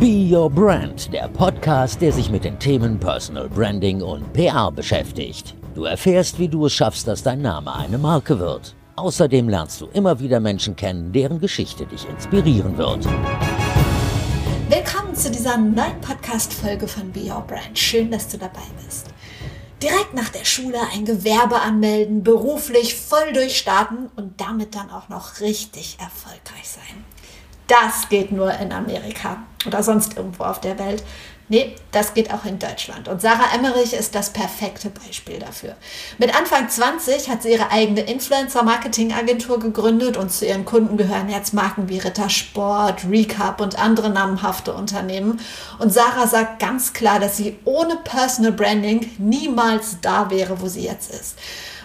Be Your Brand, der Podcast, der sich mit den Themen Personal Branding und PR beschäftigt. Du erfährst, wie du es schaffst, dass dein Name eine Marke wird. Außerdem lernst du immer wieder Menschen kennen, deren Geschichte dich inspirieren wird. Willkommen zu dieser neuen Podcast-Folge von Be Your Brand. Schön, dass du dabei bist. Direkt nach der Schule ein Gewerbe anmelden, beruflich voll durchstarten und damit dann auch noch richtig erfolgreich sein. Das geht nur in Amerika oder sonst irgendwo auf der Welt. Nee, das geht auch in Deutschland. Und Sarah Emmerich ist das perfekte Beispiel dafür. Mit Anfang 20 hat sie ihre eigene Influencer-Marketing-Agentur gegründet und zu ihren Kunden gehören jetzt Marken wie Rittersport, Recap und andere namhafte Unternehmen. Und Sarah sagt ganz klar, dass sie ohne Personal Branding niemals da wäre, wo sie jetzt ist.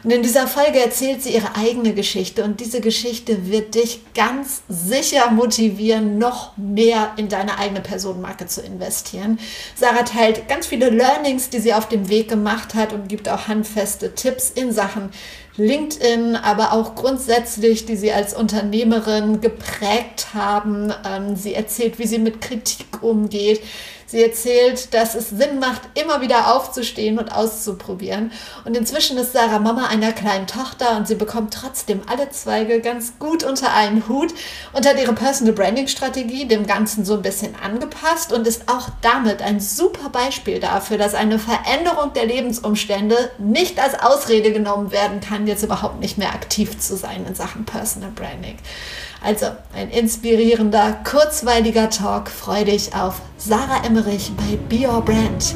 Und in dieser Folge erzählt sie ihre eigene Geschichte und diese Geschichte wird dich ganz sicher motivieren, noch mehr in deine eigene Personenmarke zu investieren. Sarah teilt ganz viele Learnings, die sie auf dem Weg gemacht hat und gibt auch handfeste Tipps in Sachen LinkedIn, aber auch grundsätzlich, die sie als Unternehmerin geprägt haben. Ähm, sie erzählt, wie sie mit Kritik umgeht Sie erzählt, dass es Sinn macht, immer wieder aufzustehen und auszuprobieren. Und inzwischen ist Sarah Mama einer kleinen Tochter und sie bekommt trotzdem alle Zweige ganz gut unter einen Hut und hat ihre Personal Branding Strategie dem Ganzen so ein bisschen angepasst und ist auch damit ein super Beispiel dafür, dass eine Veränderung der Lebensumstände nicht als Ausrede genommen werden kann, jetzt überhaupt nicht mehr aktiv zu sein in Sachen Personal Branding. Also ein inspirierender, kurzweiliger Talk. Freu dich auf Sarah Emmerich bei Be Your Brand.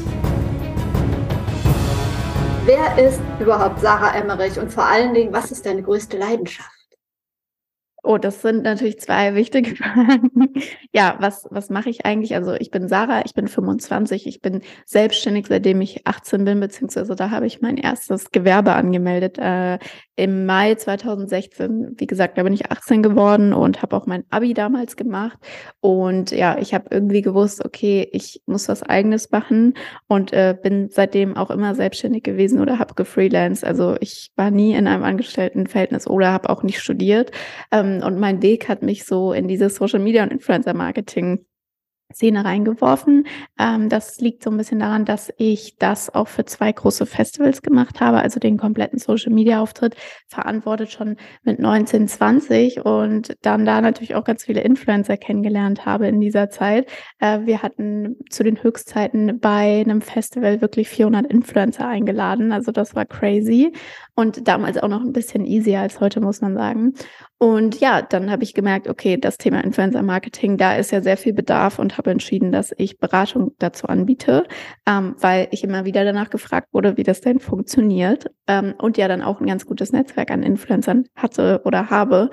Wer ist überhaupt Sarah Emmerich und vor allen Dingen, was ist deine größte Leidenschaft? Oh, das sind natürlich zwei wichtige Fragen. ja, was, was mache ich eigentlich? Also ich bin Sarah, ich bin 25, ich bin selbstständig, seitdem ich 18 bin, beziehungsweise da habe ich mein erstes Gewerbe angemeldet äh, im Mai 2016. Wie gesagt, da bin ich 18 geworden und habe auch mein Abi damals gemacht. Und ja, ich habe irgendwie gewusst, okay, ich muss was eigenes machen und äh, bin seitdem auch immer selbstständig gewesen oder habe gefreelanced. Also ich war nie in einem Angestelltenverhältnis oder habe auch nicht studiert. Ähm, und mein Weg hat mich so in dieses Social Media und Influencer Marketing Szene reingeworfen. Ähm, das liegt so ein bisschen daran, dass ich das auch für zwei große Festivals gemacht habe, also den kompletten Social Media Auftritt verantwortet schon mit 19, 20 und dann da natürlich auch ganz viele Influencer kennengelernt habe in dieser Zeit. Äh, wir hatten zu den Höchstzeiten bei einem Festival wirklich 400 Influencer eingeladen, also das war crazy und damals auch noch ein bisschen easier als heute, muss man sagen. Und ja, dann habe ich gemerkt, okay, das Thema Influencer Marketing, da ist ja sehr viel Bedarf und habe entschieden, dass ich Beratung dazu anbiete, ähm, weil ich immer wieder danach gefragt wurde, wie das denn funktioniert ähm, und ja dann auch ein ganz gutes Netzwerk an Influencern hatte oder habe,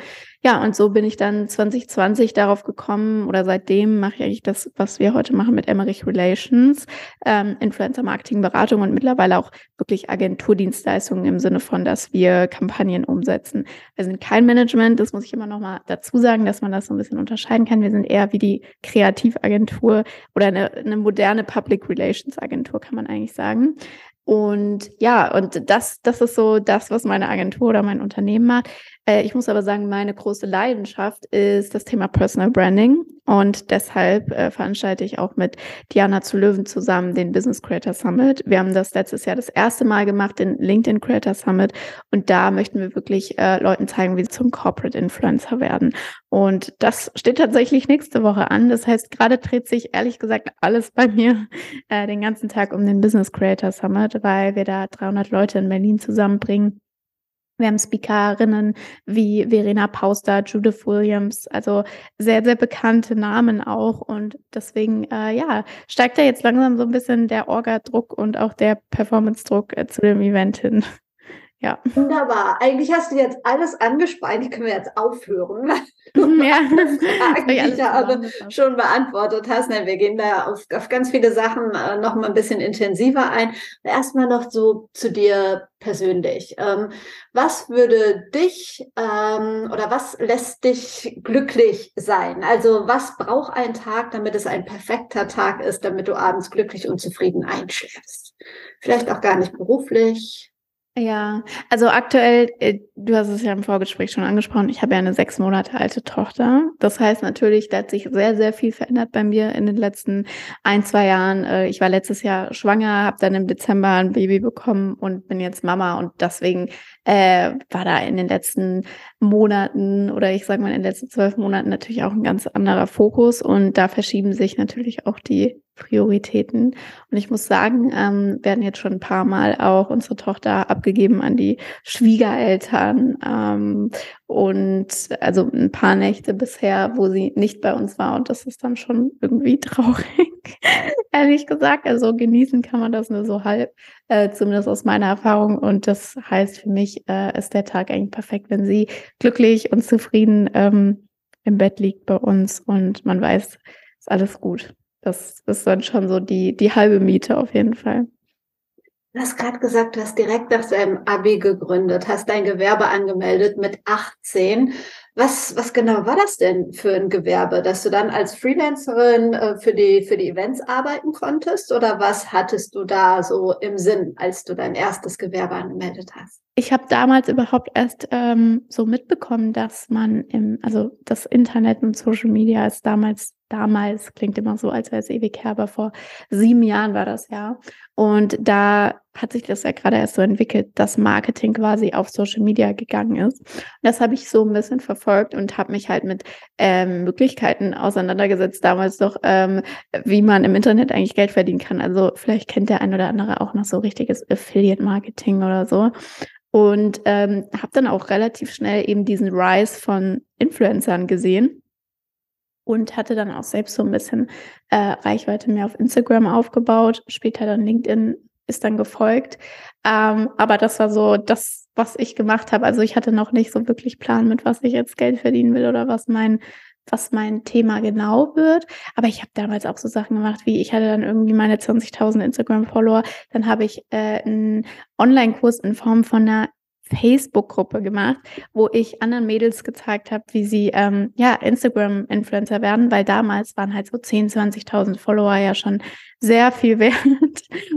ja, und so bin ich dann 2020 darauf gekommen oder seitdem mache ich eigentlich das, was wir heute machen mit Emmerich Relations, ähm, Influencer Marketing Beratung und mittlerweile auch wirklich Agenturdienstleistungen im Sinne von, dass wir Kampagnen umsetzen. Wir sind kein Management, das muss ich immer noch mal dazu sagen, dass man das so ein bisschen unterscheiden kann. Wir sind eher wie die Kreativagentur oder eine, eine moderne Public Relations Agentur, kann man eigentlich sagen. Und ja, und das, das ist so das, was meine Agentur oder mein Unternehmen macht. Äh, ich muss aber sagen, meine große Leidenschaft ist das Thema Personal Branding. Und deshalb äh, veranstalte ich auch mit Diana zu Löwen zusammen den Business Creator Summit. Wir haben das letztes Jahr das erste Mal gemacht, den LinkedIn Creator Summit. Und da möchten wir wirklich äh, Leuten zeigen, wie sie zum Corporate Influencer werden. Und das steht tatsächlich nächste Woche an. Das heißt, gerade dreht sich ehrlich gesagt alles bei mir äh, den ganzen Tag um den Business Creator Summit, weil wir da 300 Leute in Berlin zusammenbringen wir haben Speakerinnen wie Verena Pauster, Judith Williams, also sehr, sehr bekannte Namen auch. Und deswegen, äh, ja, steigt da jetzt langsam so ein bisschen der Orga-Druck und auch der Performance-Druck äh, zu dem Event hin. Ja. Wunderbar. Eigentlich hast du jetzt alles angespannt. Die können wir jetzt aufhören. Ja, Fragen, die ich aber schon beantwortet hast. Nein, wir gehen da auf, auf ganz viele Sachen äh, noch mal ein bisschen intensiver ein. Erstmal noch so zu dir persönlich. Ähm, was würde dich ähm, oder was lässt dich glücklich sein? Also was braucht ein Tag, damit es ein perfekter Tag ist, damit du abends glücklich und zufrieden einschläfst? Vielleicht auch gar nicht beruflich, Ja, also aktuell, äh, du hast es ja im Vorgespräch schon angesprochen, ich habe ja eine sechs Monate alte Tochter. Das heißt natürlich, da hat sich sehr, sehr viel verändert bei mir in den letzten ein, zwei Jahren. Äh, ich war letztes Jahr schwanger, habe dann im Dezember ein Baby bekommen und bin jetzt Mama und deswegen äh, war da in den letzten Monaten oder ich sage mal in den letzten zwölf Monaten natürlich auch ein ganz anderer Fokus und da verschieben sich natürlich auch die Prioritäten. Und ich muss sagen, ähm, werden jetzt schon ein paar Mal auch unsere Tochter abgegeben an die Schwiegereltern. Ähm, und also ein paar Nächte bisher, wo sie nicht bei uns war. Und das ist dann schon irgendwie traurig, ehrlich gesagt. Also genießen kann man das nur so halb, äh, zumindest aus meiner Erfahrung. Und das heißt für mich, äh, ist der Tag eigentlich perfekt, wenn sie glücklich und zufrieden ähm, im Bett liegt bei uns und man weiß, ist alles gut. Das ist dann schon so die, die halbe Miete auf jeden Fall. Du hast gerade gesagt, du hast direkt nach deinem Abi gegründet, hast dein Gewerbe angemeldet mit 18. Was, was genau war das denn für ein Gewerbe, dass du dann als Freelancerin äh, für, die, für die Events arbeiten konntest? Oder was hattest du da so im Sinn, als du dein erstes Gewerbe angemeldet hast? Ich habe damals überhaupt erst ähm, so mitbekommen, dass man im, also das Internet und Social Media ist damals damals, klingt immer so, als wäre es ewig her, aber vor sieben Jahren war das ja. Und da hat sich das ja gerade erst so entwickelt, dass Marketing quasi auf Social Media gegangen ist. Und das habe ich so ein bisschen verfolgt und habe mich halt mit ähm, Möglichkeiten auseinandergesetzt, damals doch, ähm, wie man im Internet eigentlich Geld verdienen kann. Also vielleicht kennt der ein oder andere auch noch so richtiges Affiliate-Marketing oder so. Und ähm, habe dann auch relativ schnell eben diesen Rise von Influencern gesehen und hatte dann auch selbst so ein bisschen äh, Reichweite mehr auf Instagram aufgebaut. Später dann LinkedIn ist dann gefolgt. Ähm, aber das war so das, was ich gemacht habe. Also ich hatte noch nicht so wirklich Plan, mit was ich jetzt Geld verdienen will oder was mein was mein Thema genau wird. Aber ich habe damals auch so Sachen gemacht, wie ich hatte dann irgendwie meine 20.000 Instagram-Follower. Dann habe ich äh, einen Online-Kurs in Form von einer Facebook-Gruppe gemacht, wo ich anderen Mädels gezeigt habe, wie sie ähm, ja Instagram-Influencer werden, weil damals waren halt so 10, 20.000 Follower ja schon sehr viel wert.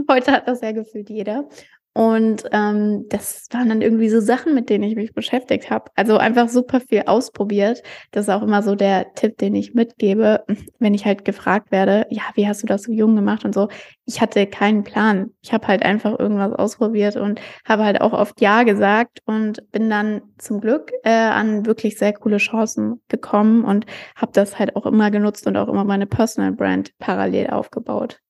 Heute hat das ja gefühlt jeder. Und ähm, das waren dann irgendwie so Sachen, mit denen ich mich beschäftigt habe. Also einfach super viel ausprobiert. Das ist auch immer so der Tipp, den ich mitgebe, wenn ich halt gefragt werde, ja, wie hast du das so jung gemacht und so. Ich hatte keinen Plan. Ich habe halt einfach irgendwas ausprobiert und habe halt auch oft Ja gesagt und bin dann zum Glück äh, an wirklich sehr coole Chancen gekommen und habe das halt auch immer genutzt und auch immer meine Personal Brand parallel aufgebaut.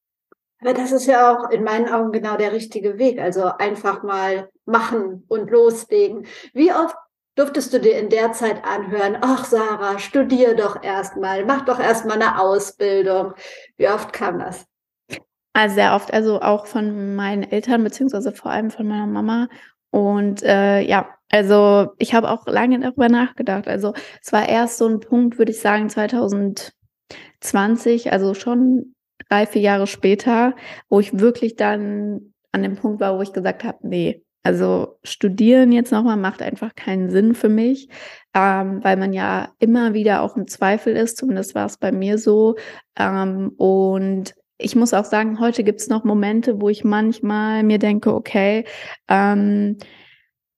Aber das ist ja auch in meinen Augen genau der richtige Weg. Also einfach mal machen und loslegen. Wie oft durftest du dir in der Zeit anhören, ach Sarah, studier doch erstmal, mach doch erstmal eine Ausbildung. Wie oft kam das? Also sehr oft, also auch von meinen Eltern, beziehungsweise vor allem von meiner Mama. Und äh, ja, also ich habe auch lange darüber nachgedacht. Also es war erst so ein Punkt, würde ich sagen, 2020, also schon drei, vier Jahre später, wo ich wirklich dann an dem Punkt war, wo ich gesagt habe, nee, also studieren jetzt nochmal macht einfach keinen Sinn für mich, ähm, weil man ja immer wieder auch im Zweifel ist, zumindest war es bei mir so. Ähm, und ich muss auch sagen, heute gibt es noch Momente, wo ich manchmal mir denke, okay, ähm,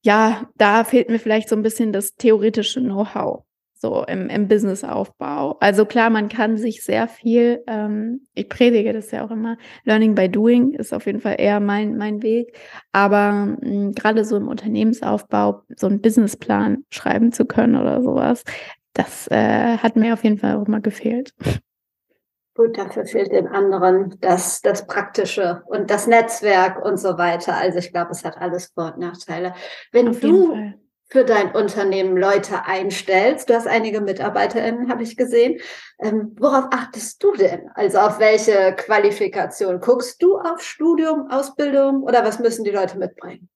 ja, da fehlt mir vielleicht so ein bisschen das theoretische Know-how so im, im Businessaufbau. Also klar, man kann sich sehr viel, ähm, ich predige das ja auch immer, Learning by Doing ist auf jeden Fall eher mein, mein Weg, aber hm, gerade so im Unternehmensaufbau so einen Businessplan schreiben zu können oder sowas, das äh, hat mir auf jeden Fall auch mal gefehlt. Gut, dafür fehlt den anderen das, das Praktische und das Netzwerk und so weiter. Also ich glaube, es hat alles Vor- und Nachteile. Wenn Auf du für dein Unternehmen Leute einstellst. Du hast einige MitarbeiterInnen, habe ich gesehen. Ähm, worauf achtest du denn? Also auf welche Qualifikation? Guckst du auf Studium, Ausbildung oder was müssen die Leute mitbringen?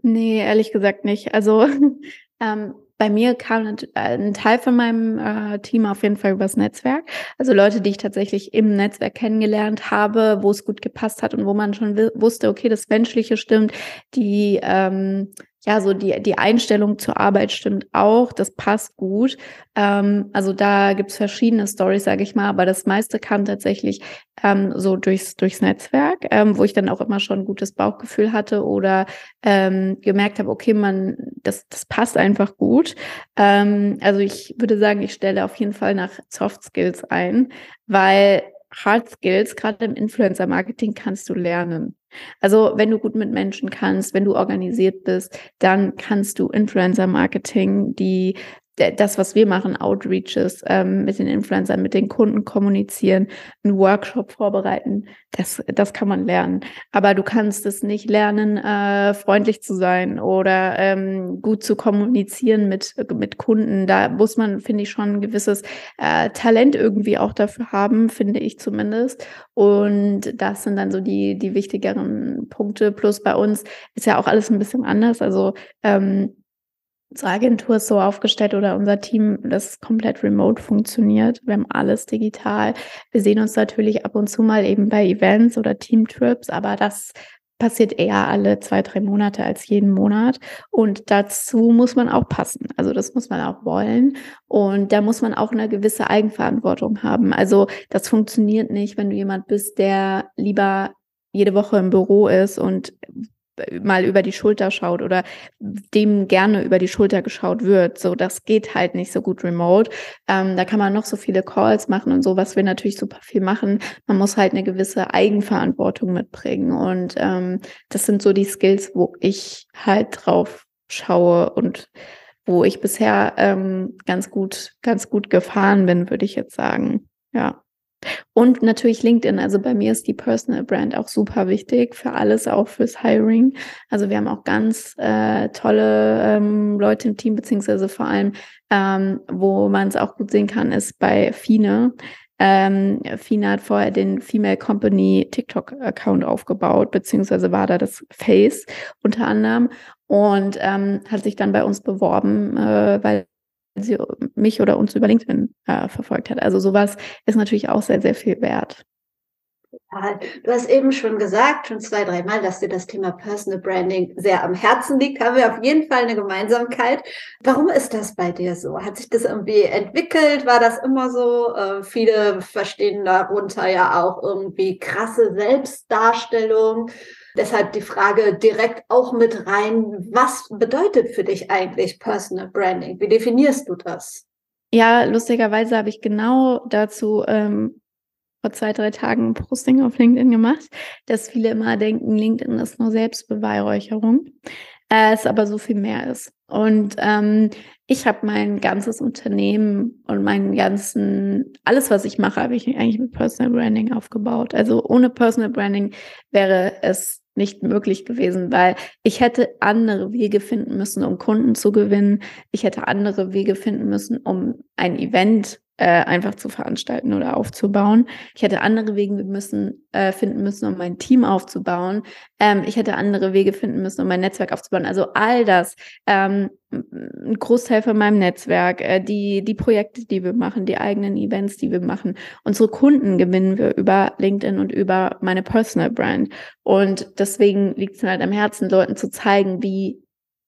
Nee, ehrlich gesagt nicht. Also ähm, bei mir kam ein Teil von meinem äh, Team auf jeden Fall übers Netzwerk. Also Leute, die ich tatsächlich im Netzwerk kennengelernt habe, wo es gut gepasst hat und wo man schon wusste, okay, das Menschliche stimmt, die ähm, ja, so die, die Einstellung zur Arbeit stimmt auch, das passt gut. Ähm, also da gibt's verschiedene Stories, sage ich mal, aber das meiste kam tatsächlich ähm, so durchs, durchs Netzwerk, ähm, wo ich dann auch immer schon ein gutes Bauchgefühl hatte oder ähm, gemerkt habe, okay, man, das, das passt einfach gut. Ähm, also ich würde sagen, ich stelle auf jeden Fall nach Soft Skills ein, weil Hard Skills, gerade im Influencer-Marketing, kannst du lernen. Also wenn du gut mit Menschen kannst, wenn du organisiert bist, dann kannst du Influencer-Marketing, die das, was wir machen, Outreaches ähm, mit den Influencern, mit den Kunden kommunizieren, einen Workshop vorbereiten, das, das kann man lernen. Aber du kannst es nicht lernen, äh, freundlich zu sein oder ähm, gut zu kommunizieren mit, mit Kunden. Da muss man, finde ich, schon ein gewisses äh, Talent irgendwie auch dafür haben, finde ich zumindest. Und das sind dann so die, die wichtigeren Punkte. Plus bei uns ist ja auch alles ein bisschen anders. Also ähm, unsere Agentur ist so aufgestellt oder unser Team, das komplett remote funktioniert. Wir haben alles digital. Wir sehen uns natürlich ab und zu mal eben bei Events oder Teamtrips, aber das passiert eher alle zwei, drei Monate als jeden Monat. Und dazu muss man auch passen. Also das muss man auch wollen. Und da muss man auch eine gewisse Eigenverantwortung haben. Also das funktioniert nicht, wenn du jemand bist, der lieber jede Woche im Büro ist und mal über die Schulter schaut oder dem gerne über die Schulter geschaut wird. So, das geht halt nicht so gut remote. Ähm, da kann man noch so viele Calls machen und so, was wir natürlich super viel machen. Man muss halt eine gewisse Eigenverantwortung mitbringen. Und ähm, das sind so die Skills, wo ich halt drauf schaue und wo ich bisher ähm, ganz gut, ganz gut gefahren bin, würde ich jetzt sagen. Ja. Und natürlich LinkedIn. Also bei mir ist die Personal Brand auch super wichtig für alles, auch fürs Hiring. Also wir haben auch ganz äh, tolle ähm, Leute im Team, beziehungsweise vor allem, ähm, wo man es auch gut sehen kann, ist bei Fine. Ähm, Fina hat vorher den Female Company TikTok-Account aufgebaut, beziehungsweise war da das Face unter anderem und ähm, hat sich dann bei uns beworben, äh, weil sie mich oder uns über LinkedIn äh, verfolgt hat. Also sowas ist natürlich auch sehr, sehr viel wert. Du hast eben schon gesagt, schon zwei, dreimal, dass dir das Thema Personal Branding sehr am Herzen liegt. Haben wir auf jeden Fall eine Gemeinsamkeit. Warum ist das bei dir so? Hat sich das irgendwie entwickelt? War das immer so? Äh, viele verstehen darunter ja auch irgendwie krasse Selbstdarstellung. Deshalb die Frage direkt auch mit rein. Was bedeutet für dich eigentlich Personal Branding? Wie definierst du das? Ja, lustigerweise habe ich genau dazu ähm, vor zwei, drei Tagen ein Posting auf LinkedIn gemacht, dass viele immer denken, LinkedIn ist nur Selbstbeweihräucherung, äh, es aber so viel mehr ist. Und ähm, ich habe mein ganzes Unternehmen und meinen ganzen, alles, was ich mache, habe ich eigentlich mit Personal Branding aufgebaut. Also ohne Personal Branding wäre es nicht möglich gewesen, weil ich hätte andere Wege finden müssen, um Kunden zu gewinnen. Ich hätte andere Wege finden müssen, um ein Event äh, einfach zu veranstalten oder aufzubauen. Ich hätte andere Wege müssen, äh, finden müssen, um mein Team aufzubauen. Ähm, ich hätte andere Wege finden müssen, um mein Netzwerk aufzubauen. Also all das, ähm, ein Großteil von meinem Netzwerk, äh, die, die Projekte, die wir machen, die eigenen Events, die wir machen. Unsere Kunden gewinnen wir über LinkedIn und über meine Personal Brand. Und deswegen liegt es mir halt am Herzen, Leuten zu zeigen, wie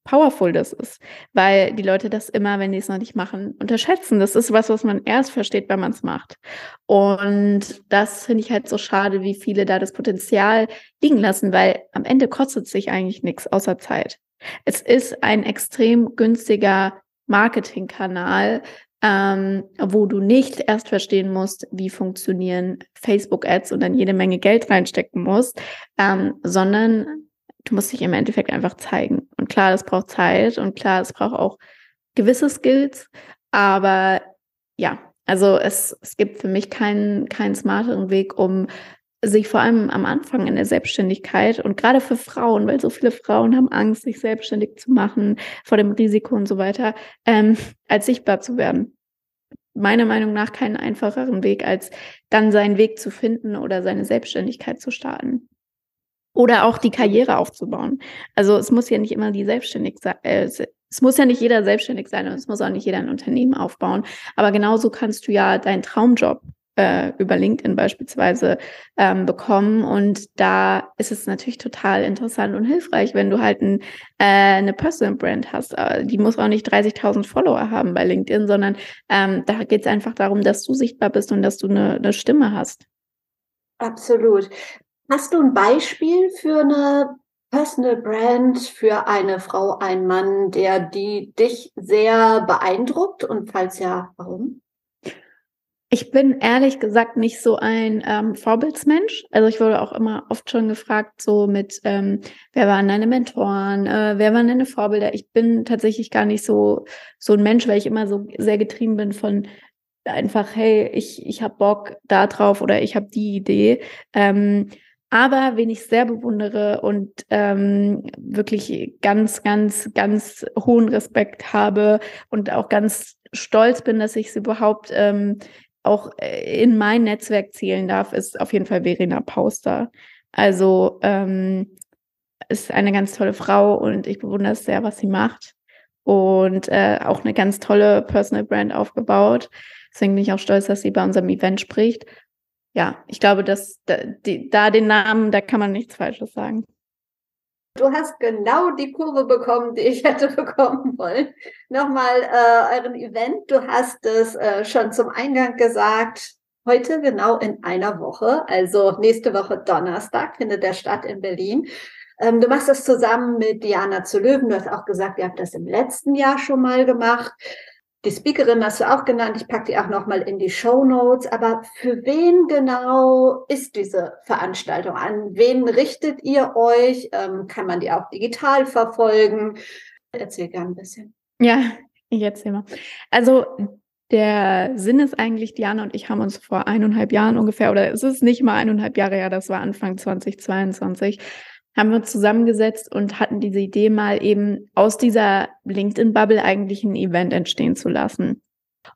powerful das ist, weil die Leute das immer, wenn die es noch nicht machen, unterschätzen. Das ist was, was man erst versteht, wenn man es macht. Und das finde ich halt so schade, wie viele da das Potenzial liegen lassen, weil am Ende kostet sich eigentlich nichts außer Zeit. Es ist ein extrem günstiger Marketingkanal, ähm, wo du nicht erst verstehen musst, wie funktionieren Facebook-Ads und dann jede Menge Geld reinstecken musst, ähm, sondern du musst dich im Endeffekt einfach zeigen. Klar, das braucht Zeit und klar, es braucht auch gewisse Skills, aber ja, also es, es gibt für mich keinen, keinen smarteren Weg, um sich vor allem am Anfang in der Selbstständigkeit und gerade für Frauen, weil so viele Frauen haben Angst, sich selbstständig zu machen, vor dem Risiko und so weiter, ähm, als sichtbar zu werden. Meiner Meinung nach keinen einfacheren Weg, als dann seinen Weg zu finden oder seine Selbstständigkeit zu starten oder auch die Karriere aufzubauen. Also es muss ja nicht immer die selbstständig sein. Äh, es muss ja nicht jeder selbstständig sein und es muss auch nicht jeder ein Unternehmen aufbauen. Aber genauso kannst du ja deinen Traumjob äh, über LinkedIn beispielsweise ähm, bekommen. Und da ist es natürlich total interessant und hilfreich, wenn du halt ein, äh, eine Personal Brand hast. Äh, die muss auch nicht 30.000 Follower haben bei LinkedIn, sondern ähm, da geht es einfach darum, dass du sichtbar bist und dass du eine, eine Stimme hast. Absolut. Hast du ein Beispiel für eine Personal Brand für eine Frau, einen Mann, der die dich sehr beeindruckt? Und falls ja, warum? Ich bin ehrlich gesagt nicht so ein ähm, Vorbildsmensch. Also ich wurde auch immer oft schon gefragt, so mit, ähm, wer waren deine Mentoren, äh, wer waren deine Vorbilder? Ich bin tatsächlich gar nicht so so ein Mensch, weil ich immer so sehr getrieben bin von einfach, hey, ich ich habe Bock da drauf oder ich habe die Idee. Ähm, aber wen ich sehr bewundere und ähm, wirklich ganz, ganz, ganz hohen Respekt habe und auch ganz stolz bin, dass ich es überhaupt ähm, auch äh, in mein Netzwerk zählen darf, ist auf jeden Fall Verena Pauster. Also ähm, ist eine ganz tolle Frau und ich bewundere es sehr, was sie macht. Und äh, auch eine ganz tolle Personal Brand aufgebaut. Deswegen bin ich auch stolz, dass sie bei unserem Event spricht ja, ich glaube, dass da, die, da den Namen, da kann man nichts Falsches sagen. Du hast genau die Kurve bekommen, die ich hätte bekommen wollen. Nochmal äh, euren Event. Du hast es äh, schon zum Eingang gesagt. Heute genau in einer Woche, also nächste Woche Donnerstag, findet der statt in Berlin. Ähm, du machst das zusammen mit Diana zu Löwen. Du hast auch gesagt, ihr habt das im letzten Jahr schon mal gemacht. Die Speakerin hast du auch genannt. Ich packe die auch nochmal in die Show Notes. Aber für wen genau ist diese Veranstaltung? An wen richtet ihr euch? Ähm, kann man die auch digital verfolgen? Erzähl gerne ein bisschen. Ja, ich erzähl mal. Also der Sinn ist eigentlich, Diana und ich haben uns vor eineinhalb Jahren ungefähr, oder es ist nicht mal eineinhalb Jahre her, das war Anfang 2022, haben wir uns zusammengesetzt und hatten diese Idee mal eben aus dieser LinkedIn-Bubble eigentlich ein Event entstehen zu lassen.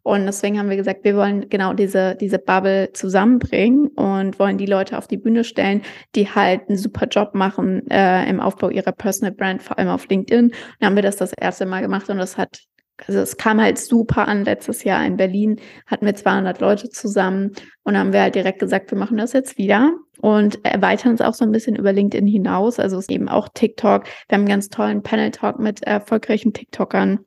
Und deswegen haben wir gesagt, wir wollen genau diese, diese Bubble zusammenbringen und wollen die Leute auf die Bühne stellen, die halt einen super Job machen äh, im Aufbau ihrer Personal Brand, vor allem auf LinkedIn. Dann haben wir das das erste Mal gemacht und das hat, also es kam halt super an. Letztes Jahr in Berlin hatten wir 200 Leute zusammen und haben wir halt direkt gesagt, wir machen das jetzt wieder und erweitern es auch so ein bisschen über LinkedIn hinaus. Also es ist eben auch TikTok. Wir haben einen ganz tollen Panel-Talk mit erfolgreichen TikTokern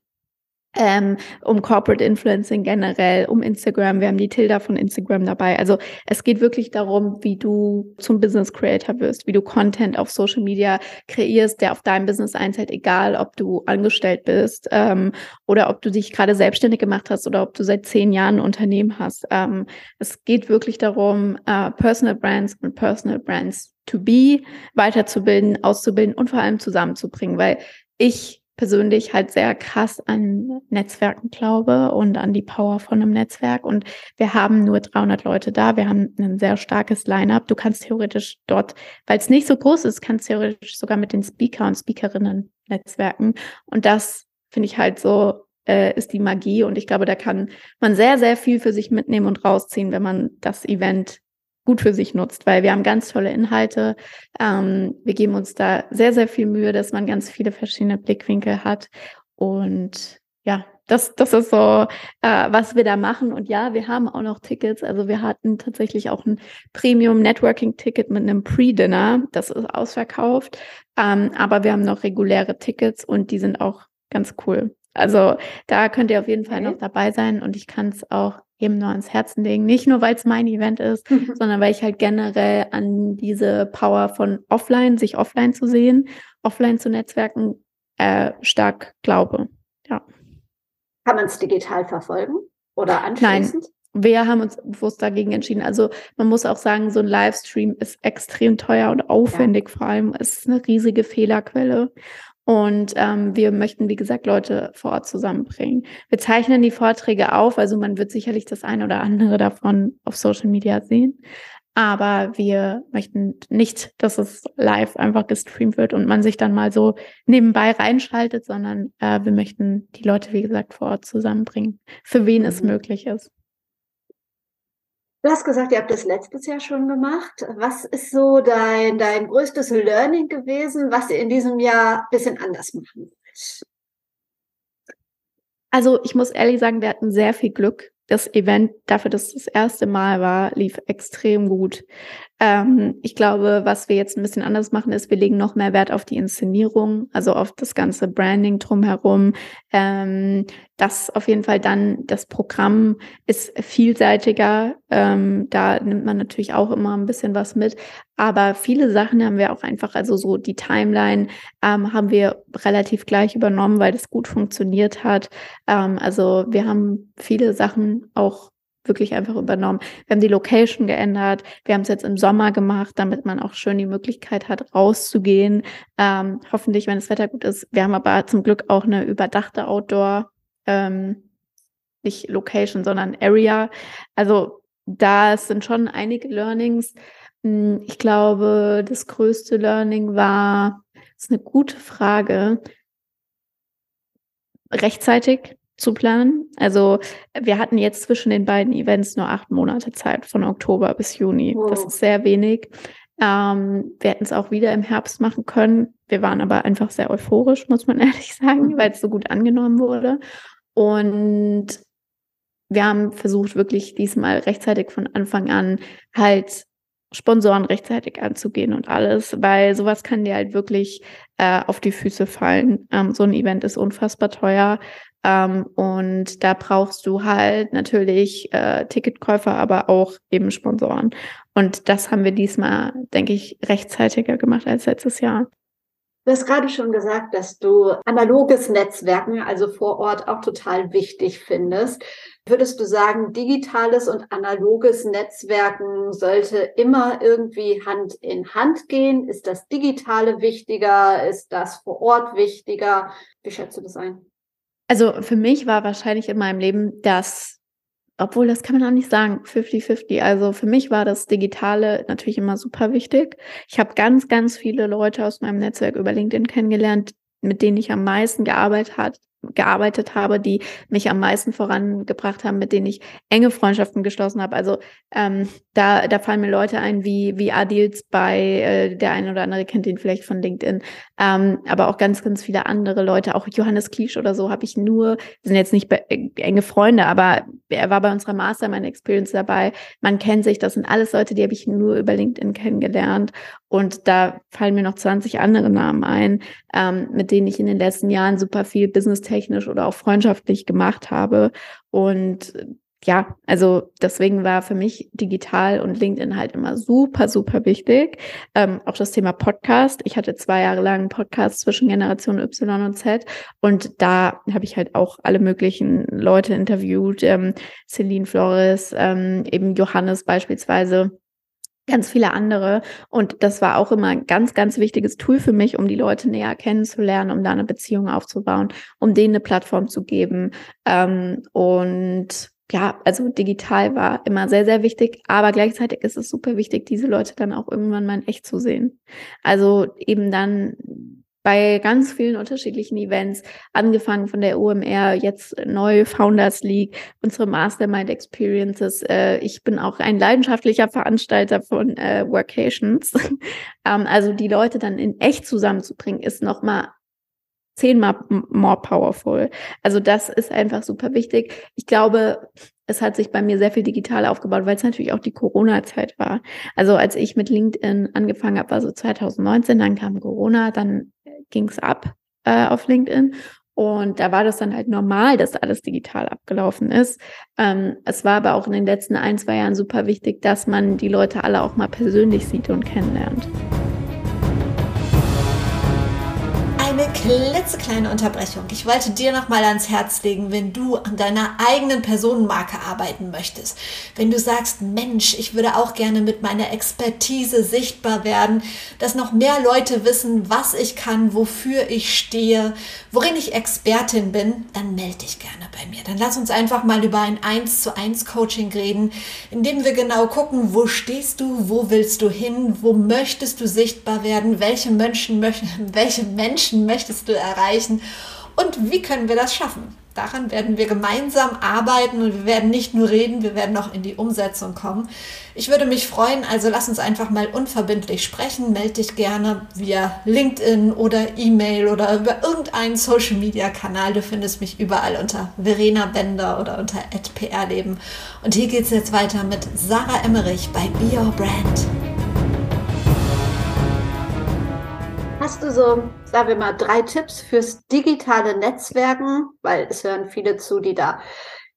ähm, um Corporate Influencing generell, um Instagram. Wir haben die Tilda von Instagram dabei. Also es geht wirklich darum, wie du zum Business Creator wirst, wie du Content auf Social Media kreierst, der auf dein Business einzahlt, egal ob du angestellt bist ähm, oder ob du dich gerade selbstständig gemacht hast oder ob du seit zehn Jahren ein Unternehmen hast. Ähm, es geht wirklich darum, äh, Personal Brands und Personal Brands to be weiterzubilden, auszubilden und vor allem zusammenzubringen, weil ich persönlich halt sehr krass an Netzwerken glaube und an die Power von einem Netzwerk. Und wir haben nur 300 Leute da. Wir haben ein sehr starkes Line-up. Du kannst theoretisch dort, weil es nicht so groß ist, kannst theoretisch sogar mit den Speaker und Speakerinnen netzwerken. Und das finde ich halt so, äh, ist die Magie. Und ich glaube, da kann man sehr, sehr viel für sich mitnehmen und rausziehen, wenn man das Event gut für sich nutzt, weil wir haben ganz tolle Inhalte. Ähm, wir geben uns da sehr, sehr viel Mühe, dass man ganz viele verschiedene Blickwinkel hat. Und ja, das, das ist so, äh, was wir da machen. Und ja, wir haben auch noch Tickets. Also wir hatten tatsächlich auch ein Premium Networking Ticket mit einem Pre-Dinner. Das ist ausverkauft. Ähm, aber wir haben noch reguläre Tickets und die sind auch ganz cool. Also da könnt ihr auf jeden Fall okay. noch dabei sein und ich kann es auch eben nur ans Herzen legen. Nicht nur, weil es mein Event ist, sondern weil ich halt generell an diese Power von offline, sich offline zu sehen, offline zu netzwerken, äh, stark glaube. Ja. Kann man es digital verfolgen oder anschließend? Nein. Wir haben uns bewusst dagegen entschieden. Also man muss auch sagen, so ein Livestream ist extrem teuer und aufwendig ja. vor allem. Es ist eine riesige Fehlerquelle. Und ähm, wir möchten, wie gesagt, Leute vor Ort zusammenbringen. Wir zeichnen die Vorträge auf, also man wird sicherlich das eine oder andere davon auf Social Media sehen. Aber wir möchten nicht, dass es live einfach gestreamt wird und man sich dann mal so nebenbei reinschaltet, sondern äh, wir möchten die Leute, wie gesagt, vor Ort zusammenbringen, für wen mhm. es möglich ist. Du hast gesagt, ihr habt das letztes Jahr schon gemacht. Was ist so dein, dein größtes Learning gewesen, was ihr in diesem Jahr ein bisschen anders machen wollt? Also ich muss ehrlich sagen, wir hatten sehr viel Glück das Event dafür, dass es das erste Mal war, lief extrem gut. Ähm, ich glaube, was wir jetzt ein bisschen anders machen, ist, wir legen noch mehr Wert auf die Inszenierung, also auf das ganze Branding drumherum. Ähm, das auf jeden Fall dann, das Programm ist vielseitiger. Ähm, da nimmt man natürlich auch immer ein bisschen was mit. Aber viele Sachen haben wir auch einfach, also so die Timeline ähm, haben wir relativ gleich übernommen, weil das gut funktioniert hat. Ähm, also wir haben viele Sachen auch wirklich einfach übernommen. Wir haben die Location geändert. Wir haben es jetzt im Sommer gemacht, damit man auch schön die Möglichkeit hat, rauszugehen. Ähm, hoffentlich, wenn das Wetter gut ist. Wir haben aber zum Glück auch eine überdachte Outdoor, ähm, nicht Location, sondern Area. Also da sind schon einige Learnings. Hm, ich glaube, das größte Learning war, das ist eine gute Frage, rechtzeitig zu planen. Also wir hatten jetzt zwischen den beiden Events nur acht Monate Zeit, von Oktober bis Juni. Wow. Das ist sehr wenig. Ähm, wir hätten es auch wieder im Herbst machen können. Wir waren aber einfach sehr euphorisch, muss man ehrlich sagen, mhm. weil es so gut angenommen wurde. Und wir haben versucht, wirklich diesmal rechtzeitig von Anfang an halt Sponsoren rechtzeitig anzugehen und alles, weil sowas kann dir halt wirklich äh, auf die Füße fallen. Ähm, so ein Event ist unfassbar teuer. Ähm, und da brauchst du halt natürlich äh, Ticketkäufer, aber auch eben Sponsoren. Und das haben wir diesmal, denke ich, rechtzeitiger gemacht als letztes Jahr. Du hast gerade schon gesagt, dass du analoges Netzwerken, also vor Ort, auch total wichtig findest. Würdest du sagen, digitales und analoges Netzwerken sollte immer irgendwie Hand in Hand gehen? Ist das Digitale wichtiger? Ist das vor Ort wichtiger? Wie schätzt du das ein? Also für mich war wahrscheinlich in meinem Leben das, obwohl das kann man auch nicht sagen, 50-50. Also für mich war das Digitale natürlich immer super wichtig. Ich habe ganz, ganz viele Leute aus meinem Netzwerk über LinkedIn kennengelernt, mit denen ich am meisten gearbeitet hat, gearbeitet habe, die mich am meisten vorangebracht haben, mit denen ich enge Freundschaften geschlossen habe. Also ähm, da, da fallen mir Leute ein wie, wie Adils bei, äh, der eine oder andere kennt ihn vielleicht von LinkedIn, ähm, aber auch ganz, ganz viele andere Leute, auch Johannes Kliesch oder so, habe ich nur, sind jetzt nicht äh, enge Freunde, aber er war bei unserer Mastermind Experience dabei. Man kennt sich, das sind alles Leute, die habe ich nur über LinkedIn kennengelernt. Und da fallen mir noch 20 andere Namen ein, ähm, mit denen ich in den letzten Jahren super viel businesstechnisch oder auch freundschaftlich gemacht habe. Und ja, also deswegen war für mich digital und LinkedIn halt immer super, super wichtig. Ähm, auch das Thema Podcast. Ich hatte zwei Jahre lang einen Podcast zwischen Generation Y und Z und da habe ich halt auch alle möglichen Leute interviewt. Ähm, Celine Flores, ähm, eben Johannes beispielsweise ganz viele andere. Und das war auch immer ein ganz, ganz wichtiges Tool für mich, um die Leute näher kennenzulernen, um da eine Beziehung aufzubauen, um denen eine Plattform zu geben. Ähm, und ja, also digital war immer sehr, sehr wichtig, aber gleichzeitig ist es super wichtig, diese Leute dann auch irgendwann mal in echt zu sehen. Also eben dann bei ganz vielen unterschiedlichen Events, angefangen von der OMR, jetzt neu Founders League, unsere Mastermind Experiences. Äh, ich bin auch ein leidenschaftlicher Veranstalter von äh, Workations. ähm, also die Leute dann in echt zusammenzubringen, ist nochmal zehnmal more powerful. Also das ist einfach super wichtig. Ich glaube, es hat sich bei mir sehr viel digital aufgebaut, weil es natürlich auch die Corona-Zeit war. Also als ich mit LinkedIn angefangen habe, war so 2019, dann kam Corona, dann ging es ab äh, auf LinkedIn. Und da war das dann halt normal, dass alles digital abgelaufen ist. Ähm, es war aber auch in den letzten ein, zwei Jahren super wichtig, dass man die Leute alle auch mal persönlich sieht und kennenlernt. Eine klitzekleine Unterbrechung. Ich wollte dir noch mal ans Herz legen, wenn du an deiner eigenen Personenmarke arbeiten möchtest. Wenn du sagst, Mensch, ich würde auch gerne mit meiner Expertise sichtbar werden, dass noch mehr Leute wissen, was ich kann, wofür ich stehe, worin ich Expertin bin, dann melde dich gerne bei mir. Dann lass uns einfach mal über ein 1 zu 1 Coaching reden, in dem wir genau gucken, wo stehst du, wo willst du hin, wo möchtest du sichtbar werden, welche Menschen möchten, welche Menschen möchtest du erreichen und wie können wir das schaffen? daran werden wir gemeinsam arbeiten und wir werden nicht nur reden, wir werden auch in die Umsetzung kommen. Ich würde mich freuen, also lass uns einfach mal unverbindlich sprechen. Meld dich gerne via LinkedIn oder E-Mail oder über irgendeinen Social Media Kanal. Du findest mich überall unter Verena Bender oder unter @prleben. Und hier geht es jetzt weiter mit Sarah Emmerich bei Be Your Brand. Hast du so, sagen wir mal, drei Tipps fürs digitale Netzwerken? Weil es hören viele zu, die da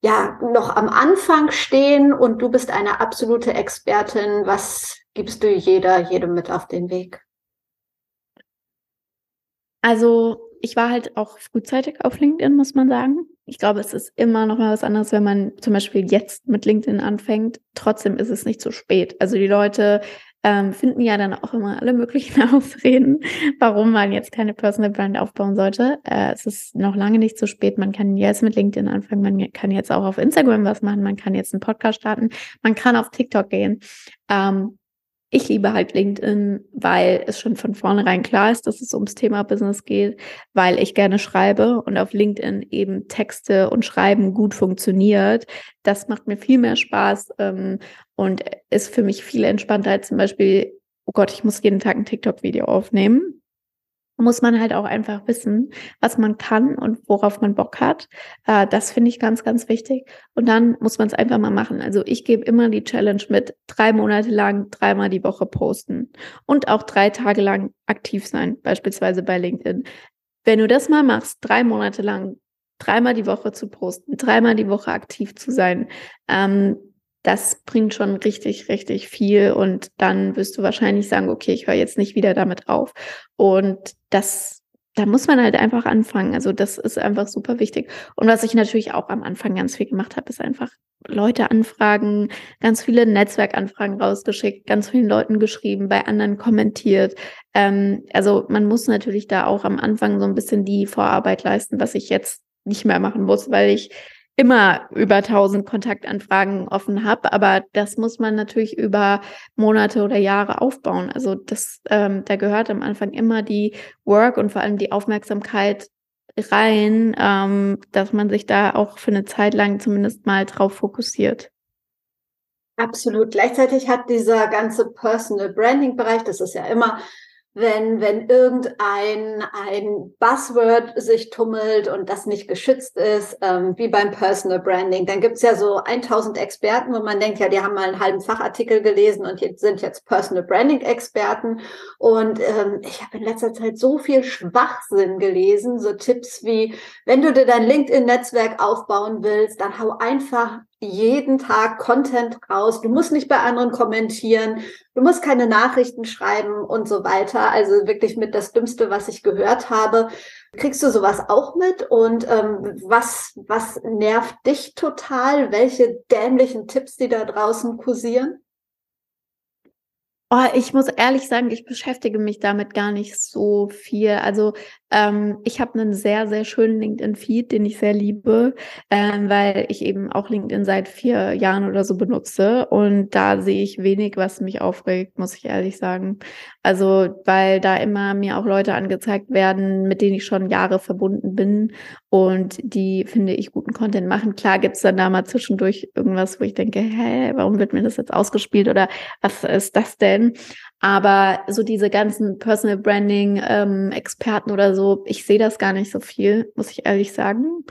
ja noch am Anfang stehen und du bist eine absolute Expertin. Was gibst du jeder, jedem mit auf den Weg? Also ich war halt auch frühzeitig auf LinkedIn, muss man sagen. Ich glaube, es ist immer noch mal was anderes, wenn man zum Beispiel jetzt mit LinkedIn anfängt. Trotzdem ist es nicht zu spät. Also die Leute ähm, finden ja dann auch immer alle möglichen Ausreden, warum man jetzt keine Personal Brand aufbauen sollte. Äh, es ist noch lange nicht zu spät. Man kann jetzt mit LinkedIn anfangen, man kann jetzt auch auf Instagram was machen, man kann jetzt einen Podcast starten, man kann auf TikTok gehen. Ähm, ich liebe halt LinkedIn, weil es schon von vornherein klar ist, dass es ums Thema Business geht, weil ich gerne schreibe und auf LinkedIn eben Texte und Schreiben gut funktioniert. Das macht mir viel mehr Spaß ähm, und ist für mich viel entspannter als zum Beispiel, oh Gott, ich muss jeden Tag ein TikTok-Video aufnehmen muss man halt auch einfach wissen, was man kann und worauf man Bock hat. Äh, das finde ich ganz, ganz wichtig. Und dann muss man es einfach mal machen. Also ich gebe immer die Challenge mit, drei Monate lang dreimal die Woche posten und auch drei Tage lang aktiv sein, beispielsweise bei LinkedIn. Wenn du das mal machst, drei Monate lang dreimal die Woche zu posten, dreimal die Woche aktiv zu sein, ähm, das bringt schon richtig, richtig viel. Und dann wirst du wahrscheinlich sagen, okay, ich höre jetzt nicht wieder damit auf. Und das, da muss man halt einfach anfangen. Also das ist einfach super wichtig. Und was ich natürlich auch am Anfang ganz viel gemacht habe, ist einfach Leute anfragen, ganz viele Netzwerkanfragen rausgeschickt, ganz vielen Leuten geschrieben, bei anderen kommentiert. Ähm, also man muss natürlich da auch am Anfang so ein bisschen die Vorarbeit leisten, was ich jetzt nicht mehr machen muss, weil ich immer über 1000 Kontaktanfragen offen habe, aber das muss man natürlich über Monate oder Jahre aufbauen. Also das, ähm, da gehört am Anfang immer die Work und vor allem die Aufmerksamkeit rein, ähm, dass man sich da auch für eine Zeit lang zumindest mal drauf fokussiert. Absolut. Gleichzeitig hat dieser ganze Personal Branding Bereich, das ist ja immer wenn, wenn irgendein ein Buzzword sich tummelt und das nicht geschützt ist, ähm, wie beim Personal Branding, dann gibt's ja so 1000 Experten, wo man denkt, ja, die haben mal einen halben Fachartikel gelesen und jetzt sind jetzt Personal Branding Experten. Und ähm, ich habe in letzter Zeit so viel Schwachsinn gelesen, so Tipps wie, wenn du dir dein LinkedIn-Netzwerk aufbauen willst, dann hau einfach jeden Tag Content raus. Du musst nicht bei anderen kommentieren. Du musst keine Nachrichten schreiben und so weiter. Also wirklich mit das Dümmste, was ich gehört habe. Kriegst du sowas auch mit? Und ähm, was, was nervt dich total? Welche dämlichen Tipps, die da draußen kursieren? Oh, ich muss ehrlich sagen, ich beschäftige mich damit gar nicht so viel. Also ähm, ich habe einen sehr, sehr schönen LinkedIn-Feed, den ich sehr liebe, ähm, weil ich eben auch LinkedIn seit vier Jahren oder so benutze. Und da sehe ich wenig, was mich aufregt, muss ich ehrlich sagen. Also, weil da immer mir auch Leute angezeigt werden, mit denen ich schon Jahre verbunden bin und die, finde ich, guten Content machen. Klar gibt's dann da mal zwischendurch irgendwas, wo ich denke, hä, warum wird mir das jetzt ausgespielt oder was ist das denn? Aber so diese ganzen Personal Branding ähm, Experten oder so, ich sehe das gar nicht so viel, muss ich ehrlich sagen.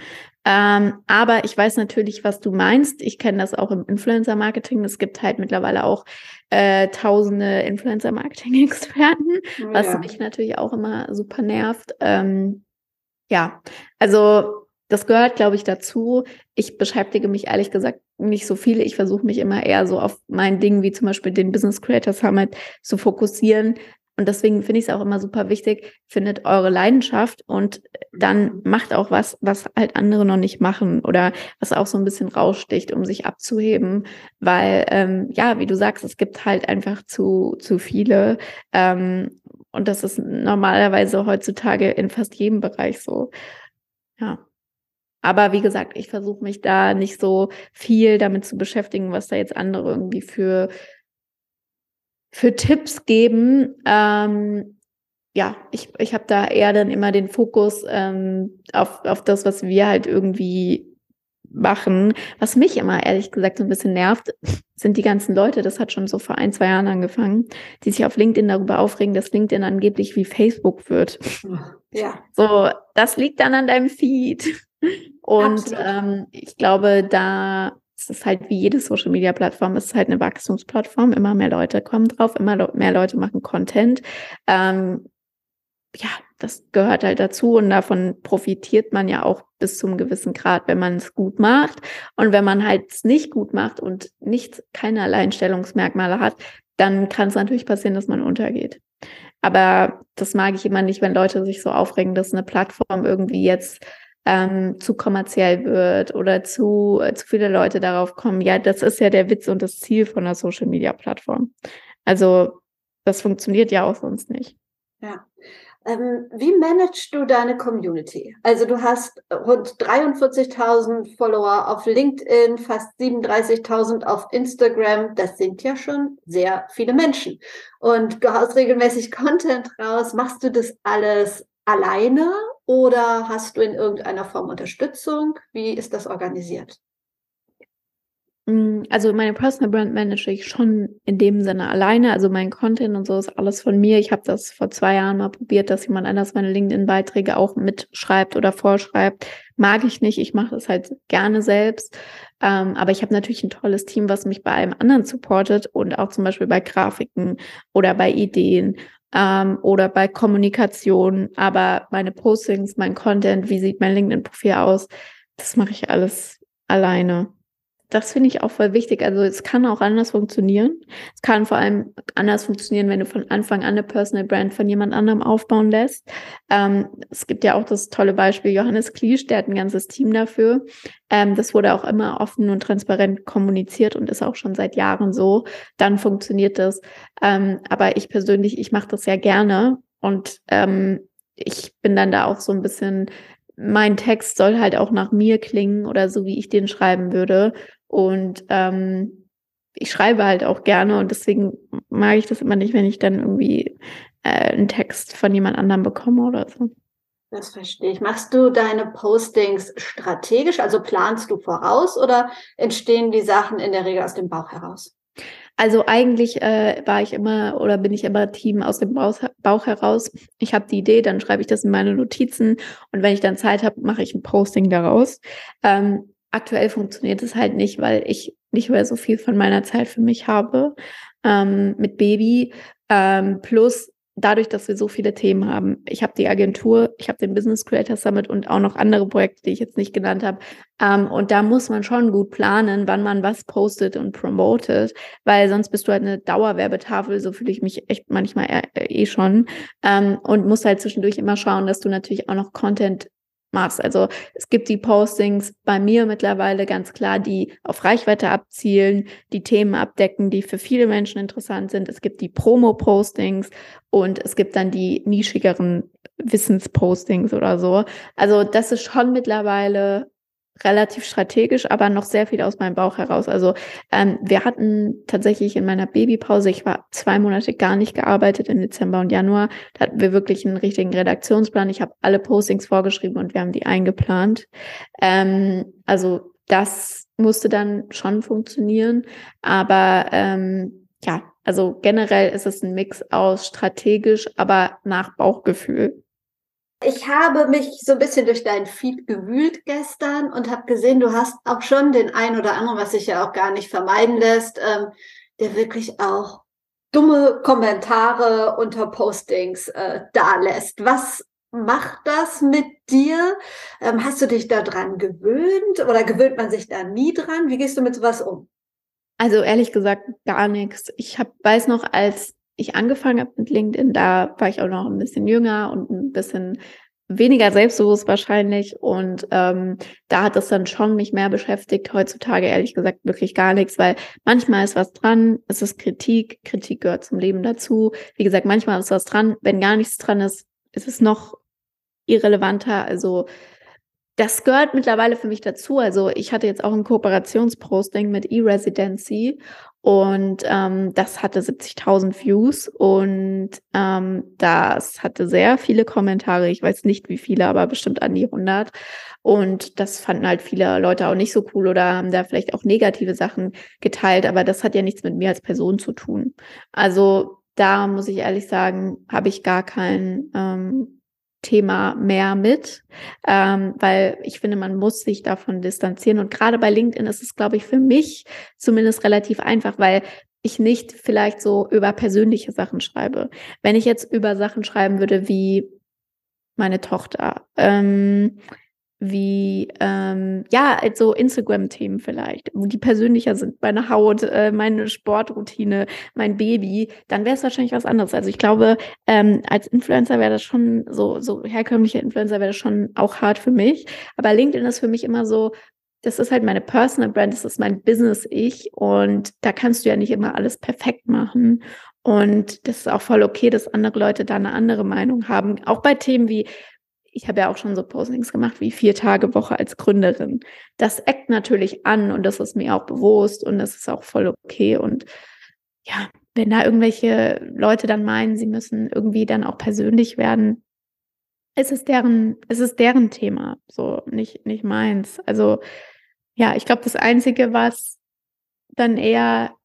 Ähm, aber ich weiß natürlich, was du meinst. Ich kenne das auch im Influencer Marketing. Es gibt halt mittlerweile auch äh, tausende Influencer Marketing Experten, ja. was mich natürlich auch immer super nervt. Ähm, ja, also das gehört, glaube ich, dazu. Ich beschäftige mich ehrlich gesagt nicht so viel. Ich versuche mich immer eher so auf mein Ding, wie zum Beispiel den Business Creator Summit, zu fokussieren. Und deswegen finde ich es auch immer super wichtig, findet eure Leidenschaft und dann macht auch was, was halt andere noch nicht machen oder was auch so ein bisschen raussticht, um sich abzuheben. Weil, ähm, ja, wie du sagst, es gibt halt einfach zu, zu viele. Ähm, und das ist normalerweise heutzutage in fast jedem Bereich so. Ja. Aber wie gesagt, ich versuche mich da nicht so viel damit zu beschäftigen, was da jetzt andere irgendwie für, für Tipps geben. Ähm, ja, ich, ich habe da eher dann immer den Fokus ähm, auf, auf das, was wir halt irgendwie machen. Was mich immer ehrlich gesagt so ein bisschen nervt, sind die ganzen Leute, das hat schon so vor ein, zwei Jahren angefangen, die sich auf LinkedIn darüber aufregen, dass LinkedIn angeblich wie Facebook wird. Ja. So, das liegt dann an deinem Feed. Und ähm, ich glaube, da ist es halt wie jede Social Media Plattform, es ist halt eine Wachstumsplattform. Immer mehr Leute kommen drauf, immer mehr Leute machen Content. Ähm, ja, das gehört halt dazu und davon profitiert man ja auch bis zum gewissen Grad, wenn man es gut macht. Und wenn man halt es nicht gut macht und nicht keine Alleinstellungsmerkmale hat, dann kann es natürlich passieren, dass man untergeht. Aber das mag ich immer nicht, wenn Leute sich so aufregen, dass eine Plattform irgendwie jetzt ähm, zu kommerziell wird oder zu, äh, zu viele Leute darauf kommen. Ja, das ist ja der Witz und das Ziel von einer Social Media Plattform. Also das funktioniert ja auch sonst nicht. Ja. Ähm, wie managst du deine Community? Also du hast rund 43.000 Follower auf LinkedIn, fast 37.000 auf Instagram. Das sind ja schon sehr viele Menschen. Und du haust regelmäßig Content raus. Machst du das alles alleine oder hast du in irgendeiner Form Unterstützung? Wie ist das organisiert? Mm, also meine Personal Brand manage ich schon in dem Sinne alleine. Also mein Content und so ist alles von mir. Ich habe das vor zwei Jahren mal probiert, dass jemand anders meine LinkedIn-Beiträge auch mitschreibt oder vorschreibt. Mag ich nicht. Ich mache das halt gerne selbst. Ähm, aber ich habe natürlich ein tolles Team, was mich bei einem anderen supportet und auch zum Beispiel bei Grafiken oder bei Ideen ähm, oder bei Kommunikation. Aber meine Postings, mein Content, wie sieht mein LinkedIn-Profil aus, das mache ich alles alleine das finde ich auch voll wichtig. Also es kann auch anders funktionieren. Es kann vor allem anders funktionieren, wenn du von Anfang an eine Personal Brand von jemand anderem aufbauen lässt. Ähm, es gibt ja auch das tolle Beispiel Johannes Kliesch, der hat ein ganzes Team dafür. Ähm, das wurde auch immer offen und transparent kommuniziert und ist auch schon seit Jahren so. Dann funktioniert das. Ähm, aber ich persönlich, ich mache das ja gerne und ähm, ich bin dann da auch so ein bisschen mein Text soll halt auch nach mir klingen oder so, wie ich den schreiben würde. Und ähm, ich schreibe halt auch gerne und deswegen mag ich das immer nicht, wenn ich dann irgendwie äh, einen Text von jemand anderem bekomme oder so. Das verstehe ich. Machst du deine Postings strategisch, also planst du voraus oder entstehen die Sachen in der Regel aus dem Bauch heraus? Also eigentlich äh, war ich immer oder bin ich immer Team aus dem Bauch, Bauch heraus. Ich habe die Idee, dann schreibe ich das in meine Notizen und wenn ich dann Zeit habe, mache ich ein Posting daraus. Ähm, aktuell funktioniert es halt nicht, weil ich nicht mehr so viel von meiner Zeit für mich habe ähm, mit Baby. Ähm, plus dadurch, dass wir so viele Themen haben. Ich habe die Agentur, ich habe den Business Creator Summit und auch noch andere Projekte, die ich jetzt nicht genannt habe. Ähm, und da muss man schon gut planen, wann man was postet und promotet, weil sonst bist du halt eine Dauerwerbetafel, so fühle ich mich echt manchmal eh, eh schon. Ähm, und musst halt zwischendurch immer schauen, dass du natürlich auch noch Content machst. Also es gibt die Postings bei mir mittlerweile ganz klar, die auf Reichweite abzielen, die Themen abdecken, die für viele Menschen interessant sind. Es gibt die Promo-Postings und es gibt dann die nischigeren Wissenspostings oder so. Also das ist schon mittlerweile relativ strategisch, aber noch sehr viel aus meinem Bauch heraus. Also ähm, wir hatten tatsächlich in meiner Babypause, ich war zwei Monate gar nicht gearbeitet im Dezember und Januar, da hatten wir wirklich einen richtigen Redaktionsplan. Ich habe alle Postings vorgeschrieben und wir haben die eingeplant. Ähm, also das musste dann schon funktionieren, aber ähm, ja, also generell ist es ein Mix aus strategisch, aber nach Bauchgefühl. Ich habe mich so ein bisschen durch deinen Feed gewühlt gestern und habe gesehen, du hast auch schon den ein oder anderen, was sich ja auch gar nicht vermeiden lässt, ähm, der wirklich auch dumme Kommentare unter Postings äh, da lässt. Was macht das mit dir? Ähm, hast du dich daran gewöhnt oder gewöhnt man sich da nie dran? Wie gehst du mit sowas um? Also ehrlich gesagt gar nichts. Ich hab, weiß noch, als ich angefangen habe mit LinkedIn, da war ich auch noch ein bisschen jünger und ein bisschen weniger selbstbewusst wahrscheinlich. Und ähm, da hat es dann schon mich mehr beschäftigt. Heutzutage ehrlich gesagt wirklich gar nichts, weil manchmal ist was dran, es ist Kritik, Kritik gehört zum Leben dazu. Wie gesagt, manchmal ist was dran. Wenn gar nichts dran ist, ist es noch irrelevanter. Also das gehört mittlerweile für mich dazu. Also ich hatte jetzt auch ein Kooperationsposting mit E-Residency und ähm, das hatte 70.000 Views und ähm, das hatte sehr viele Kommentare. Ich weiß nicht wie viele, aber bestimmt an die 100. Und das fanden halt viele Leute auch nicht so cool oder haben da vielleicht auch negative Sachen geteilt. Aber das hat ja nichts mit mir als Person zu tun. Also da muss ich ehrlich sagen, habe ich gar kein ähm, Thema mehr mit, ähm, weil ich finde, man muss sich davon distanzieren. Und gerade bei LinkedIn ist es, glaube ich, für mich zumindest relativ einfach, weil ich nicht vielleicht so über persönliche Sachen schreibe. Wenn ich jetzt über Sachen schreiben würde wie meine Tochter, ähm, wie ähm, ja, also Instagram-Themen vielleicht, wo die persönlicher sind, meine Haut, äh, meine Sportroutine, mein Baby, dann wäre es wahrscheinlich was anderes. Also ich glaube, ähm, als Influencer wäre das schon so, so herkömmliche Influencer wäre das schon auch hart für mich. Aber LinkedIn ist für mich immer so, das ist halt meine Personal Brand, das ist mein Business-Ich und da kannst du ja nicht immer alles perfekt machen. Und das ist auch voll okay, dass andere Leute da eine andere Meinung haben. Auch bei Themen wie ich habe ja auch schon so Postings gemacht wie vier Tage Woche als Gründerin. Das eckt natürlich an und das ist mir auch bewusst und das ist auch voll okay. Und ja, wenn da irgendwelche Leute dann meinen, sie müssen irgendwie dann auch persönlich werden, es ist deren, es ist deren Thema, so nicht, nicht meins. Also ja, ich glaube, das Einzige, was dann eher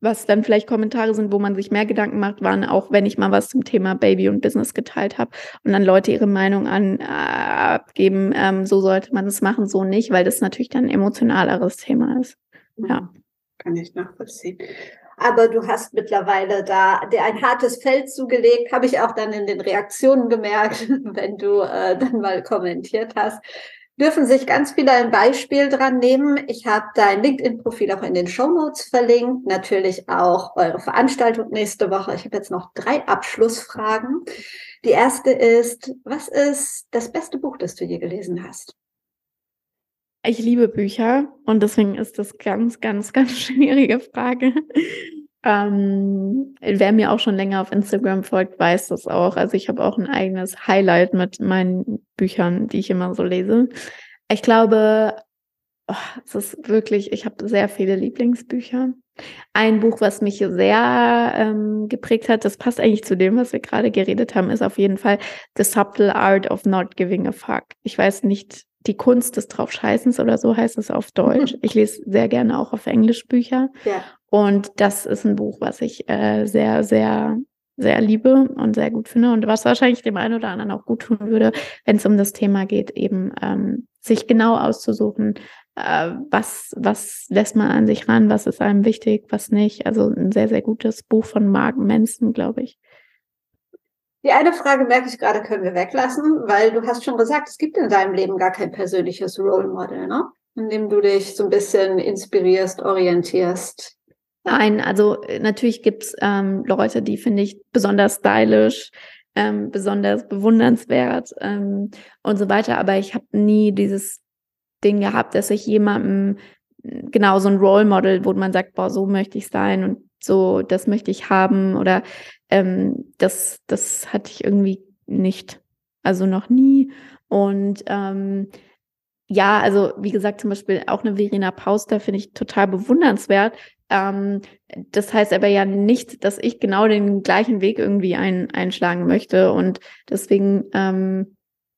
was dann vielleicht Kommentare sind, wo man sich mehr Gedanken macht, waren auch, wenn ich mal was zum Thema Baby und Business geteilt habe und dann Leute ihre Meinung an äh, abgeben, ähm, so sollte man es machen, so nicht, weil das natürlich dann ein emotionaleres Thema ist. Ja. Mhm. Kann ich nachvollziehen. Aber du hast mittlerweile da dir ein hartes Feld zugelegt, habe ich auch dann in den Reaktionen gemerkt, wenn du äh, dann mal kommentiert hast dürfen sich ganz viele ein Beispiel dran nehmen. Ich habe dein LinkedIn-Profil auch in den Show Notes verlinkt, natürlich auch eure Veranstaltung nächste Woche. Ich habe jetzt noch drei Abschlussfragen. Die erste ist, was ist das beste Buch, das du je gelesen hast? Ich liebe Bücher und deswegen ist das ganz, ganz, ganz schwierige Frage. Ähm, wer mir auch schon länger auf Instagram folgt, weiß das auch. Also ich habe auch ein eigenes Highlight mit meinen Büchern, die ich immer so lese. Ich glaube, oh, es ist wirklich, ich habe sehr viele Lieblingsbücher. Ein Buch, was mich sehr ähm, geprägt hat, das passt eigentlich zu dem, was wir gerade geredet haben, ist auf jeden Fall The Subtle Art of Not Giving a Fuck. Ich weiß nicht, die Kunst des Draufscheißens oder so heißt es auf Deutsch. Ich lese sehr gerne auch auf Englisch Bücher. Ja. Und das ist ein Buch, was ich äh, sehr, sehr, sehr liebe und sehr gut finde und was wahrscheinlich dem einen oder anderen auch gut tun würde, wenn es um das Thema geht, eben ähm, sich genau auszusuchen, äh, was, was lässt man an sich ran, was ist einem wichtig, was nicht. Also ein sehr, sehr gutes Buch von Mark Manson, glaube ich. Die eine Frage merke ich gerade, können wir weglassen, weil du hast schon gesagt, es gibt in deinem Leben gar kein persönliches Role Model, ne? In dem du dich so ein bisschen inspirierst, orientierst. Nein, also äh, natürlich gibt's ähm, Leute, die finde ich besonders stylisch, ähm, besonders bewundernswert ähm, und so weiter. Aber ich habe nie dieses Ding gehabt, dass ich jemandem genau so ein Role Model, wo man sagt, boah, so möchte ich sein und so, das möchte ich haben oder ähm, das, das hatte ich irgendwie nicht, also noch nie. Und ähm, ja, also wie gesagt, zum Beispiel auch eine Verena Pauster finde ich total bewundernswert, ähm, das heißt aber ja nicht, dass ich genau den gleichen Weg irgendwie ein, einschlagen möchte. Und deswegen, ähm,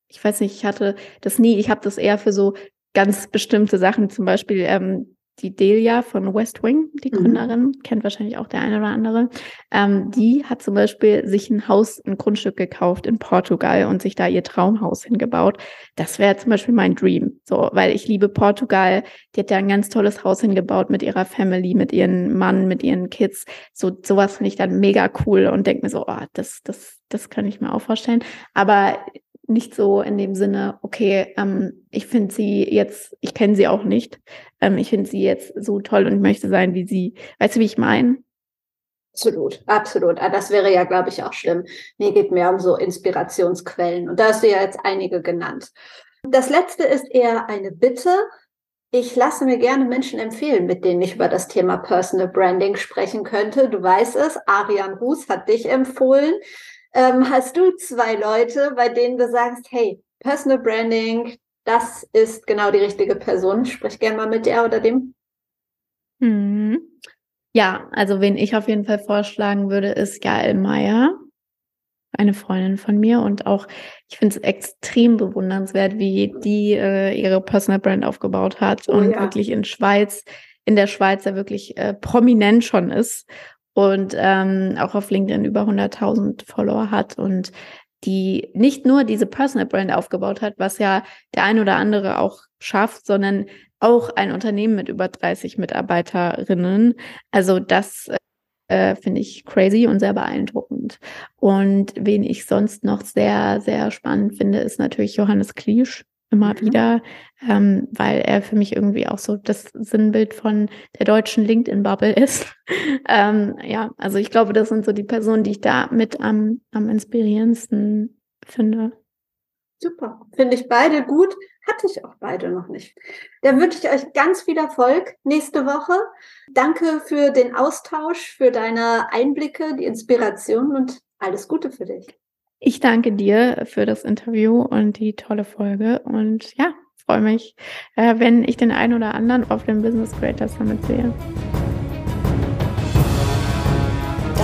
ich weiß nicht, ich hatte das nie, ich habe das eher für so ganz bestimmte Sachen, zum Beispiel ähm, die Delia von West Wing, die mhm. Gründerin, mhm. kennt wahrscheinlich auch der eine oder andere, ähm, die hat zum Beispiel sich ein Haus, ein Grundstück gekauft in Portugal und sich da ihr Traumhaus hingebaut. Das wäre zum Beispiel mein Dream, so, weil ich liebe Portugal. Die hat da ein ganz tolles Haus hingebaut mit ihrer Family, mit ihren Mann, mit ihren Kids. So, sowas finde ich dann mega cool und denke mir so, oh, das, das, das kann ich mir auch vorstellen. Aber nicht so in dem Sinne, okay, ähm, ich finde sie jetzt, ich kenne sie auch nicht, ähm, ich finde sie jetzt so toll und möchte sein wie sie. Weißt du, wie ich meine? Absolut, absolut. Ah, das wäre ja, glaube ich, auch schlimm. Mir geht mehr um so Inspirationsquellen. Und da hast du ja jetzt einige genannt. Das letzte ist eher eine Bitte. Ich lasse mir gerne Menschen empfehlen, mit denen ich über das Thema Personal Branding sprechen könnte. Du weißt es, Arian Ruß hat dich empfohlen. Ähm, hast du zwei Leute, bei denen du sagst, hey, Personal Branding, das ist genau die richtige Person. Sprich gerne mal mit der oder dem. Mhm. Ja, also wen ich auf jeden Fall vorschlagen würde, ist Jael Meyer, eine Freundin von mir und auch, ich finde es extrem bewundernswert, wie die äh, ihre Personal Brand aufgebaut hat oh, und ja. wirklich in Schweiz, in der Schweiz ja wirklich äh, prominent schon ist und ähm, auch auf LinkedIn über 100.000 Follower hat und die nicht nur diese Personal Brand aufgebaut hat, was ja der ein oder andere auch schafft, sondern auch ein Unternehmen mit über 30 Mitarbeiterinnen. Also das äh, finde ich crazy und sehr beeindruckend. Und wen ich sonst noch sehr, sehr spannend finde, ist natürlich Johannes Kliesch immer mhm. wieder, ähm, weil er für mich irgendwie auch so das Sinnbild von der deutschen LinkedIn-Bubble ist. ähm, ja, also ich glaube, das sind so die Personen, die ich da mit am, am inspirierendsten finde. Super, finde ich beide gut. Hatte ich auch beide noch nicht. Da wünsche ich euch ganz viel Erfolg nächste Woche. Danke für den Austausch, für deine Einblicke, die Inspiration und alles Gute für dich. Ich danke dir für das Interview und die tolle Folge und ja, freue mich, äh, wenn ich den einen oder anderen auf dem Business Creator Summit sehe.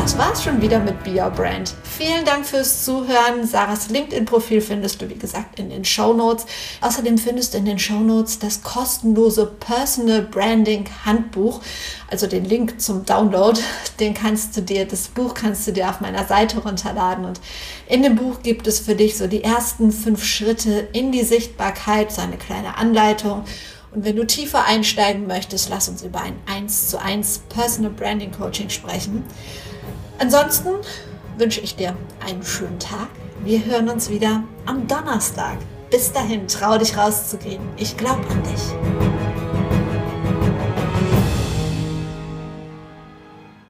Das war's schon wieder mit Be Your Brand. Vielen Dank fürs Zuhören. Sarahs LinkedIn-Profil findest du, wie gesagt, in den Show Notes. Außerdem findest du in den Show Notes das kostenlose Personal Branding Handbuch, also den Link zum Download. Den kannst du dir, das Buch kannst du dir auf meiner Seite runterladen. Und in dem Buch gibt es für dich so die ersten fünf Schritte in die Sichtbarkeit, so eine kleine Anleitung. Und wenn du tiefer einsteigen möchtest, lass uns über ein 1 zu 1 Personal Branding Coaching sprechen. Ansonsten wünsche ich dir einen schönen Tag. Wir hören uns wieder am Donnerstag. Bis dahin, trau dich rauszugehen. Ich glaube an dich.